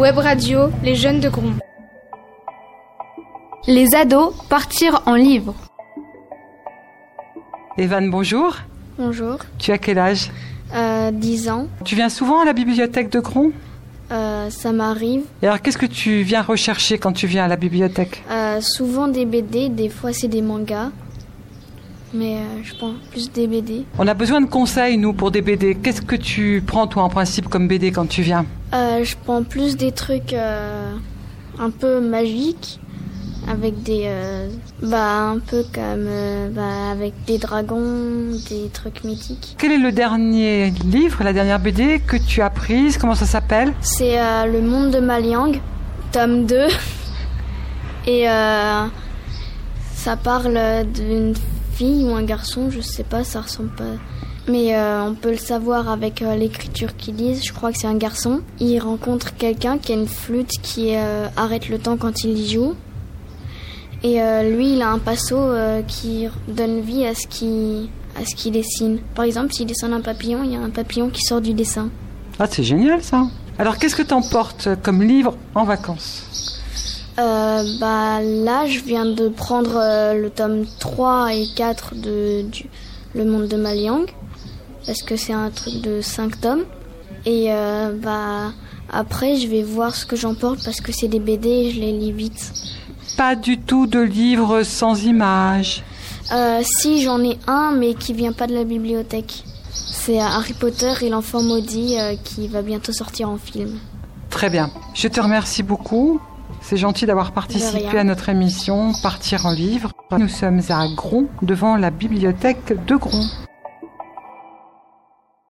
Web Radio, les jeunes de Grom. Les ados partir en livre. Evan, bonjour. Bonjour. Tu as quel âge? Euh, 10 ans. Tu viens souvent à la bibliothèque de Gron euh, Ça m'arrive. Et alors, qu'est-ce que tu viens rechercher quand tu viens à la bibliothèque? Euh, Souvent des BD, des fois c'est des mangas. Mais euh, je prends plus des BD. On a besoin de conseils, nous, pour des BD. Qu'est-ce que tu prends, toi, en principe, comme BD quand tu viens? Euh, Je prends plus des trucs euh, un peu magiques avec des bah un peu comme bah, avec des dragons, des trucs mythiques. Quel est le dernier livre, la dernière BD que tu as prise? Comment ça s'appelle? C'est Le Monde de Maliang, tome 2. Et ça parle d'une ou un garçon, je sais pas, ça ressemble pas. Mais euh, on peut le savoir avec euh, l'écriture qu'ils lisent. Je crois que c'est un garçon. Il rencontre quelqu'un qui a une flûte qui euh, arrête le temps quand il y joue. Et lui, il a un pinceau qui donne vie à ce qu'il à ce qu'il dessine. Par exemple, s'il dessine un papillon, il y a un papillon qui sort du dessin. Ah, c'est génial ça. Alors, qu'est-ce que t'emportes comme livre en vacances? Euh, bah, là, je viens de prendre euh, le tome 3 et 4 de du, Le Monde de Maliang, parce que c'est un truc de 5 tomes. Et euh, bah, après, je vais voir ce que j'emporte, parce que c'est des BD et je les lis vite. Pas du tout de livres sans images Si, j'en ai un, mais qui vient pas de la bibliothèque. C'est Harry Potter et l'enfant maudit qui va bientôt sortir en film. Très bien. Je te remercie beaucoup. C'est gentil d'avoir participé à notre émission Partir en livre. Nous sommes à Gron, devant la bibliothèque de Gron.